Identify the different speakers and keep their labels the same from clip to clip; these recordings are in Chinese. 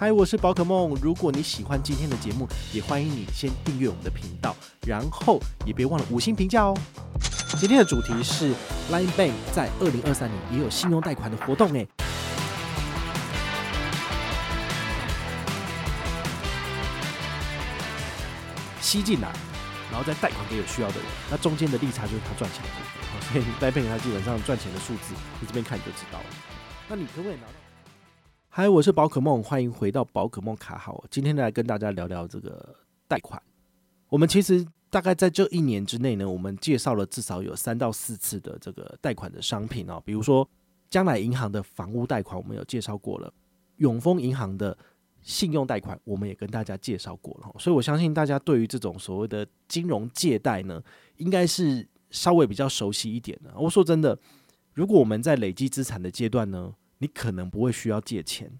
Speaker 1: 嗨，我是宝可梦。如果你喜欢今天的节目，也欢迎你先订阅我们的频道，然后也别忘了五星评价哦。今天的主题是 Line Bank 在二零二三年也有信用贷款的活动诶，吸进来，然后再贷款给有需要的人。那中间的利差就是他赚钱的部分。所以 Line Bank 它基本上赚钱的数字，你这边看你就知道了。那你可不可以拿到？嗨，我是宝可梦，欢迎回到宝可梦卡好。今天来跟大家聊聊这个贷款。我们其实大概在这一年之内呢，我们介绍了至少有三到四次的这个贷款的商品哦，比如说将来银行的房屋贷款，我们有介绍过了；永丰银行的信用贷款，我们也跟大家介绍过了。所以我相信大家对于这种所谓的金融借贷呢，应该是稍微比较熟悉一点的。我说真的，如果我们在累积资产的阶段呢，你可能不会需要借钱，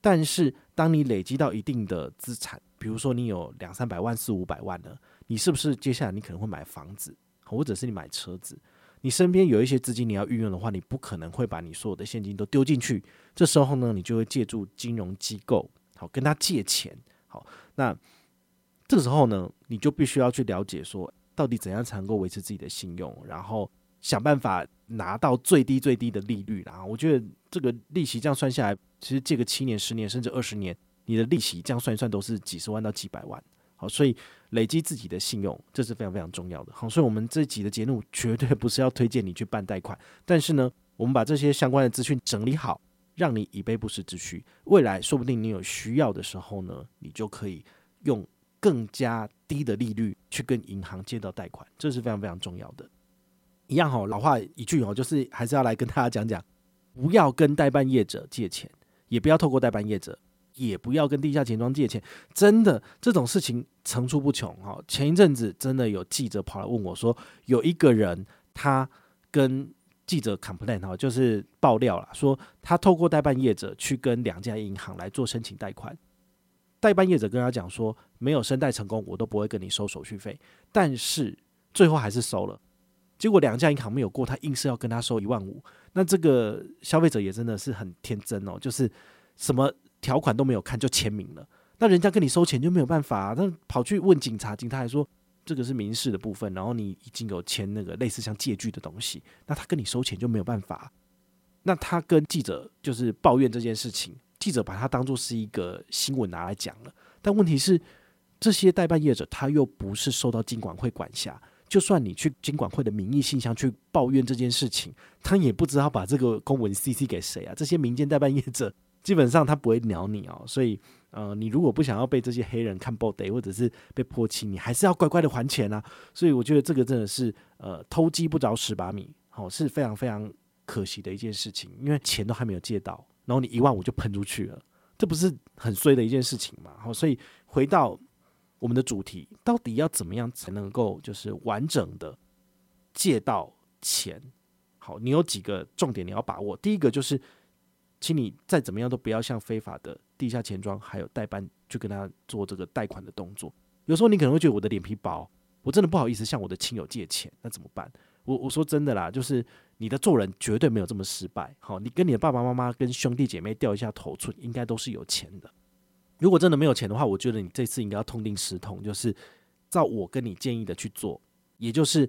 Speaker 1: 但是当你累积到一定的资产，比如说你有两三百万、四五百万了，你是不是接下来你可能会买房子，或者是你买车子？你身边有一些资金你要运用的话，你不可能会把你所有的现金都丢进去。这时候呢，你就会借助金融机构，好跟他借钱。好，那这时候呢，你就必须要去了解说，到底怎样才能够维持自己的信用，然后想办法拿到最低最低的利率。然后我觉得。这个利息这样算下来，其实借个七年、十年甚至二十年，你的利息这样算一算都是几十万到几百万。好，所以累积自己的信用，这是非常非常重要的。好，所以我们这集的节目绝对不是要推荐你去办贷款，但是呢，我们把这些相关的资讯整理好，让你以备不时之需。未来说不定你有需要的时候呢，你就可以用更加低的利率去跟银行借到贷款，这是非常非常重要的。一样好，老话一句哦，就是还是要来跟大家讲讲。不要跟代办业者借钱，也不要透过代办业者，也不要跟地下钱庄借钱。真的这种事情层出不穷哈。前一阵子真的有记者跑来问我说，有一个人他跟记者 complain 哈，就是爆料了，说他透过代办业者去跟两家银行来做申请贷款，代办业者跟他讲说，没有申贷成功，我都不会跟你收手续费，但是最后还是收了。结果两家银行没有过，他硬是要跟他收一万五。那这个消费者也真的是很天真哦，就是什么条款都没有看就签名了。那人家跟你收钱就没有办法啊，那跑去问警察，警察还说这个是民事的部分，然后你已经有签那个类似像借据的东西，那他跟你收钱就没有办法。那他跟记者就是抱怨这件事情，记者把他当作是一个新闻拿来讲了。但问题是，这些代办业者他又不是受到金管会管辖。就算你去金管会的名义信箱去抱怨这件事情，他也不知道把这个公文 CC 给谁啊？这些民间代办业者 基本上他不会鸟你哦。所以，呃，你如果不想要被这些黑人看报的，或者是被泼漆，你还是要乖乖的还钱啊。所以，我觉得这个真的是呃偷鸡不着蚀把米，好，是非常非常可惜的一件事情。因为钱都还没有借到，然后你一万五就喷出去了，这不是很衰的一件事情嘛？好，所以回到。我们的主题到底要怎么样才能够就是完整的借到钱？好，你有几个重点你要把握。第一个就是，请你再怎么样都不要像非法的地下钱庄还有代办去跟他做这个贷款的动作。有时候你可能会觉得我的脸皮薄，我真的不好意思向我的亲友借钱，那怎么办？我我说真的啦，就是你的做人绝对没有这么失败。好，你跟你的爸爸妈妈跟兄弟姐妹掉一下头寸，应该都是有钱的。如果真的没有钱的话，我觉得你这次应该要痛定思痛，就是照我跟你建议的去做，也就是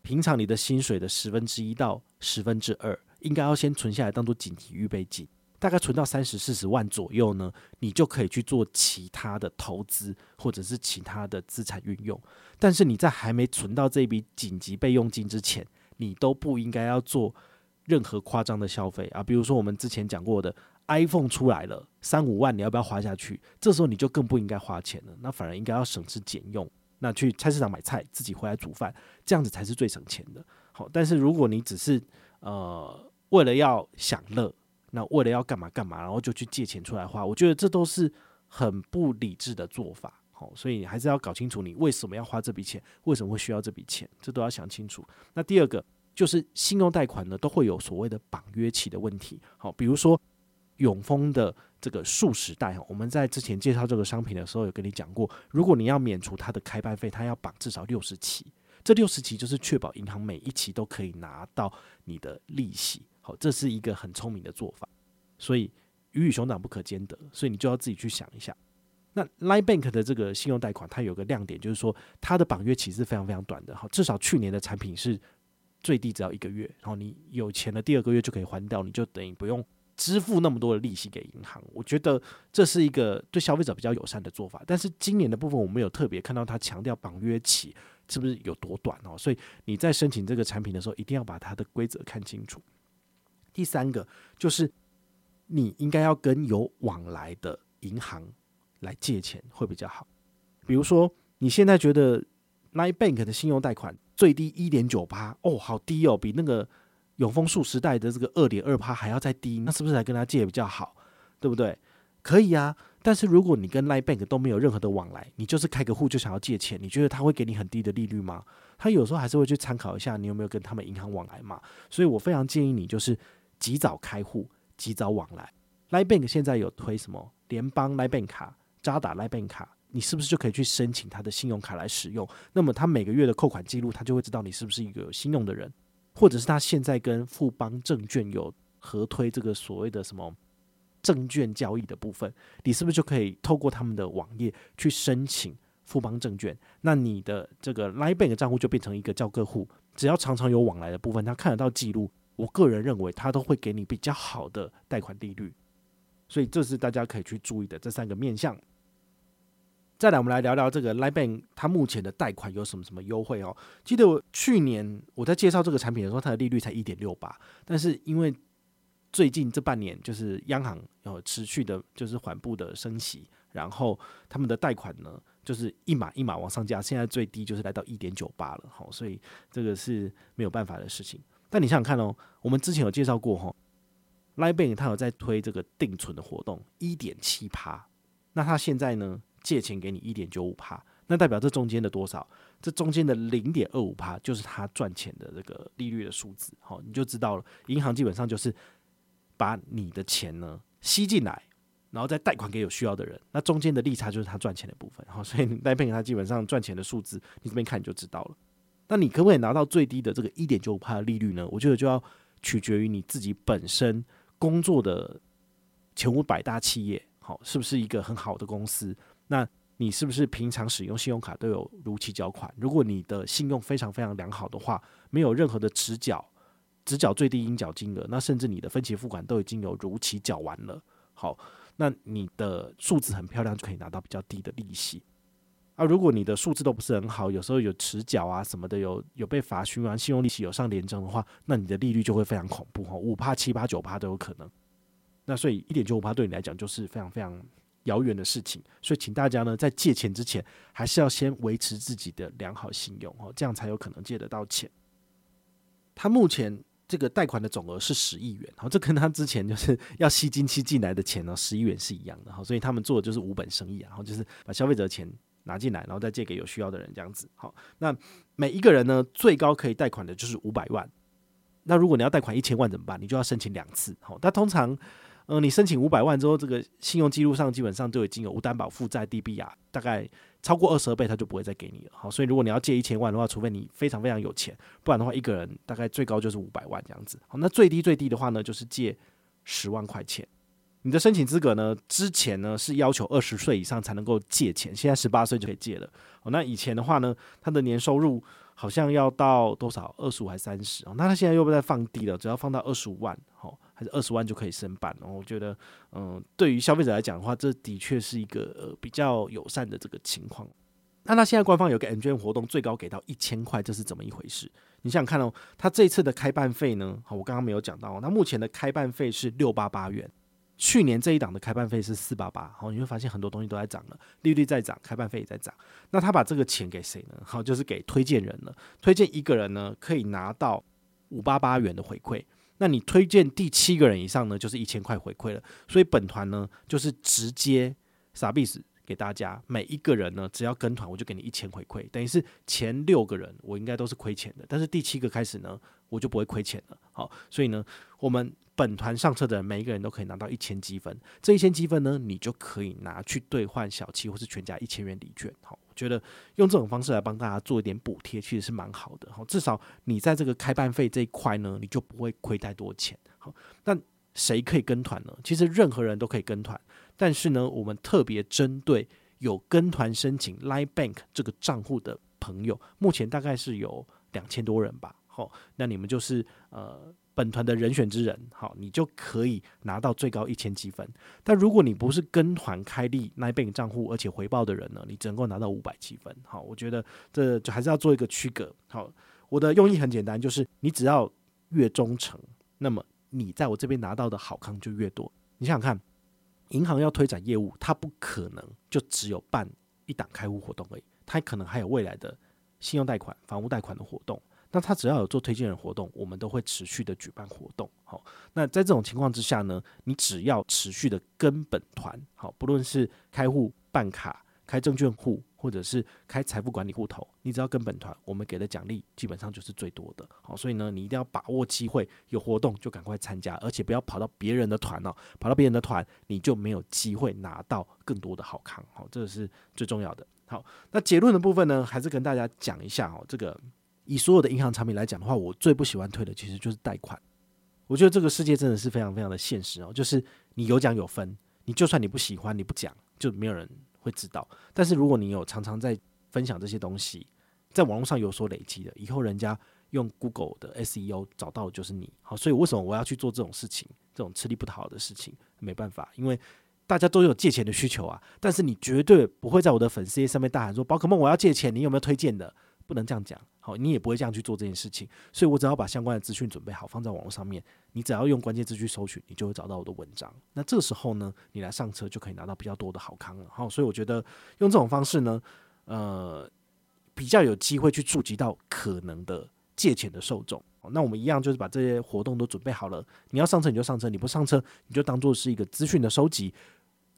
Speaker 1: 平常你的薪水的十分之一到十分之二，应该要先存下来当做紧急预备金，大概存到三十四十万左右呢，你就可以去做其他的投资或者是其他的资产运用。但是你在还没存到这笔紧急备用金之前，你都不应该要做任何夸张的消费啊，比如说我们之前讲过的。iPhone 出来了，三五万，你要不要花下去？这时候你就更不应该花钱了，那反而应该要省吃俭用，那去菜市场买菜，自己回来煮饭，这样子才是最省钱的。好，但是如果你只是呃为了要享乐，那为了要干嘛干嘛，然后就去借钱出来花，我觉得这都是很不理智的做法。好，所以你还是要搞清楚你为什么要花这笔钱，为什么会需要这笔钱，这都要想清楚。那第二个就是信用贷款呢，都会有所谓的绑约期的问题。好，比如说。永丰的这个速食贷哈，我们在之前介绍这个商品的时候有跟你讲过，如果你要免除它的开办费，它要绑至少六十期，这六十期就是确保银行每一期都可以拿到你的利息。好，这是一个很聪明的做法。所以鱼与熊掌不可兼得，所以你就要自己去想一下。那 Line Bank 的这个信用贷款，它有个亮点，就是说它的绑约期是非常非常短的，哈，至少去年的产品是最低只要一个月，然后你有钱的第二个月就可以还掉，你就等于不用支付那么多的利息给银行。我觉得这是一个对消费者比较友善的做法。但是今年的部分，我们有特别看到它强调绑约期是不是有多短哦，所以你在申请这个产品的时候，一定要把它的规则看清楚。第三个就是你应该要跟有往来的银行来借钱会比较好。比如说你现在觉得 Line Bank 的信用贷款最低一点九八哦，好低哦，比那个永丰数时代的这个二点二趴还要再低，那是不是来跟他借比较好？对不对？可以啊。但是如果你跟 Line Bank 都没有任何的往来，你就是开个户就想要借钱，你觉得他会给你很低的利率吗？他有时候还是会去参考一下你有没有跟他们银行往来嘛。所以我非常建议你就是。及早开户，及早往来。Line Bank 现在有推什么联邦 Line Bank 卡、渣打 Line Bank 卡，你是不是就可以去申请他的信用卡来使用？那么他每个月的扣款记录，他就会知道你是不是一个有信用的人，或者是他现在跟富邦证券有合推这个所谓的什么证券交易的部分，你是不是就可以透过他们的网页去申请富邦证券？那你的这个 Line Bank 账户就变成一个交客户，只要常常有往来的部分，他看得到记录。我个人认为，他都会给你比较好的贷款利率，所以这是大家可以去注意的这三个面向。再来，我们来聊聊这个 liban 它目前的贷款有什么什么优惠哦。记得我去年我在介绍这个产品的时候，它的利率才一点六八，但是因为最近这半年就是央行有持续的，就是缓步的升息，然后他们的贷款呢，就是一码一码往上加，现在最低就是来到一点九八了，好，所以这个是没有办法的事情。但你想想看哦，我们之前有介绍过哈，Line Bank 它有在推这个定存的活动，一点七趴，那它现在呢借钱给你一点九五趴，那代表这中间的多少？这中间的零点二五趴就是他赚钱的这个利率的数字，好，你就知道了。银行基本上就是把你的钱呢吸进来，然后再贷款给有需要的人，那中间的利差就是他赚钱的部分，好，所以 Line Bank 它基本上赚钱的数字，你这边看你就知道了。那你可不可以拿到最低的这个一点九五趴的利率呢？我觉得就要取决于你自己本身工作的前五百大企业，好，是不是一个很好的公司？那你是不是平常使用信用卡都有如期缴款？如果你的信用非常非常良好的话，没有任何的迟缴，只缴最低应缴金额，那甚至你的分期付款都已经有如期缴完了，好，那你的数字很漂亮，就可以拿到比较低的利息。啊，如果你的数字都不是很好，有时候有迟缴啊什么的，有有被罚循环，信用利息有上连征的话，那你的利率就会非常恐怖哈，五趴、七趴、九趴都有可能。那所以一点九五趴对你来讲就是非常非常遥远的事情。所以请大家呢在借钱之前，还是要先维持自己的良好信用哦，这样才有可能借得到钱。他目前这个贷款的总额是十亿元，好，这跟他之前就是要吸金期进来的钱呢，十亿元是一样的哈，所以他们做的就是无本生意，然后就是把消费者的钱。拿进来，然后再借给有需要的人，这样子。好，那每一个人呢，最高可以贷款的就是五百万。那如果你要贷款一千万怎么办？你就要申请两次。好，那通常，呃，你申请五百万之后，这个信用记录上基本上就已经有无担保负债 DBR，大概超过二十倍，他就不会再给你了。好，所以如果你要借一千万的话，除非你非常非常有钱，不然的话，一个人大概最高就是五百万这样子。好，那最低最低的话呢，就是借十万块钱。你的申请资格呢？之前呢是要求二十岁以上才能够借钱，现在十八岁就可以借了。哦，那以前的话呢，他的年收入好像要到多少？二十五还三十？哦，那他现在又不再放低了，只要放到二十五万，哦，还是二十万就可以申办。哦，我觉得，嗯，对于消费者来讲的话，这的确是一个呃比较友善的这个情况。那他现在官方有个 MGM 活动，最高给到一千块，这是怎么一回事？你想想看哦，他这次的开办费呢？好，我刚刚没有讲到，那目前的开办费是六八八元。去年这一档的开办费是四八八，好，你会发现很多东西都在涨了，利率在涨，开办费也在涨。那他把这个钱给谁呢？好，就是给推荐人了。推荐一个人呢，可以拿到五八八元的回馈。那你推荐第七个人以上呢，就是一千块回馈了。所以本团呢，就是直接啥意思？给大家每一个人呢，只要跟团，我就给你一千回馈，等于是前六个人我应该都是亏钱的，但是第七个开始呢，我就不会亏钱了。好，所以呢，我们本团上车的每一个人都可以拿到一千积分，这一千积分呢，你就可以拿去兑换小七或是全家一千元礼券。好，我觉得用这种方式来帮大家做一点补贴，其实是蛮好的。好，至少你在这个开办费这一块呢，你就不会亏太多钱。好，那谁可以跟团呢？其实任何人都可以跟团，但是呢，我们特别针对有跟团申请 Line Bank 这个账户的朋友，目前大概是有两千多人吧。好，那你们就是呃。本团的人选之人，好，你就可以拿到最高一千积分。但如果你不是跟团开立 Line Bank 账户而且回报的人呢，你只能够拿到五百积分。好，我觉得这就还是要做一个区隔。好，我的用意很简单，就是你只要越忠诚，那么你在我这边拿到的好康就越多。你想想看，银行要推展业务，它不可能就只有办一档开户活动而已，它可能还有未来的信用贷款、房屋贷款的活动。那他只要有做推荐人活动，我们都会持续的举办活动。好，那在这种情况之下呢，你只要持续的跟本团，好，不论是开户、办卡、开证券户，或者是开财富管理户头，你只要跟本团，我们给的奖励基本上就是最多的。好，所以呢，你一定要把握机会，有活动就赶快参加，而且不要跑到别人的团哦，跑到别人的团你就没有机会拿到更多的好康。好，这个是最重要的。好，那结论的部分呢，还是跟大家讲一下哦，这个。以所有的银行产品来讲的话，我最不喜欢推的其实就是贷款。我觉得这个世界真的是非常非常的现实哦，就是你有奖有分，你就算你不喜欢，你不讲，就没有人会知道。但是如果你有常常在分享这些东西，在网络上有所累积的，以后人家用 Google 的 SEO 找到的就是你。好，所以为什么我要去做这种事情，这种吃力不讨好的事情？没办法，因为大家都有借钱的需求啊。但是你绝对不会在我的粉丝页上面大喊说：“宝可梦，我要借钱，你有没有推荐的？”不能这样讲，好，你也不会这样去做这件事情，所以我只要把相关的资讯准备好，放在网络上面，你只要用关键字去搜寻，你就会找到我的文章。那这时候呢，你来上车就可以拿到比较多的好康了。好，所以我觉得用这种方式呢，呃，比较有机会去触及到可能的借钱的受众。那我们一样就是把这些活动都准备好了，你要上车你就上车，你不上车你就当做是一个资讯的收集。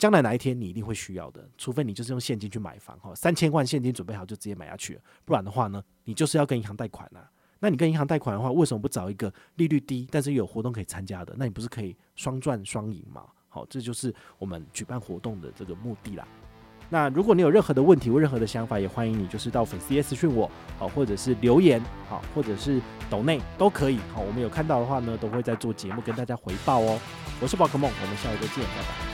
Speaker 1: 将来哪一天你一定会需要的，除非你就是用现金去买房哈，三千万现金准备好就直接买下去，不然的话呢，你就是要跟银行贷款啊。那你跟银行贷款的话，为什么不找一个利率低但是有活动可以参加的？那你不是可以双赚双赢吗？好，这就是我们举办活动的这个目的啦。那如果你有任何的问题或任何的想法，也欢迎你就是到粉丝页私讯我，好，或者是留言，好，或者是抖内都可以。好，我们有看到的话呢，都会在做节目跟大家回报哦。我是宝可梦，我们下一个见，拜拜。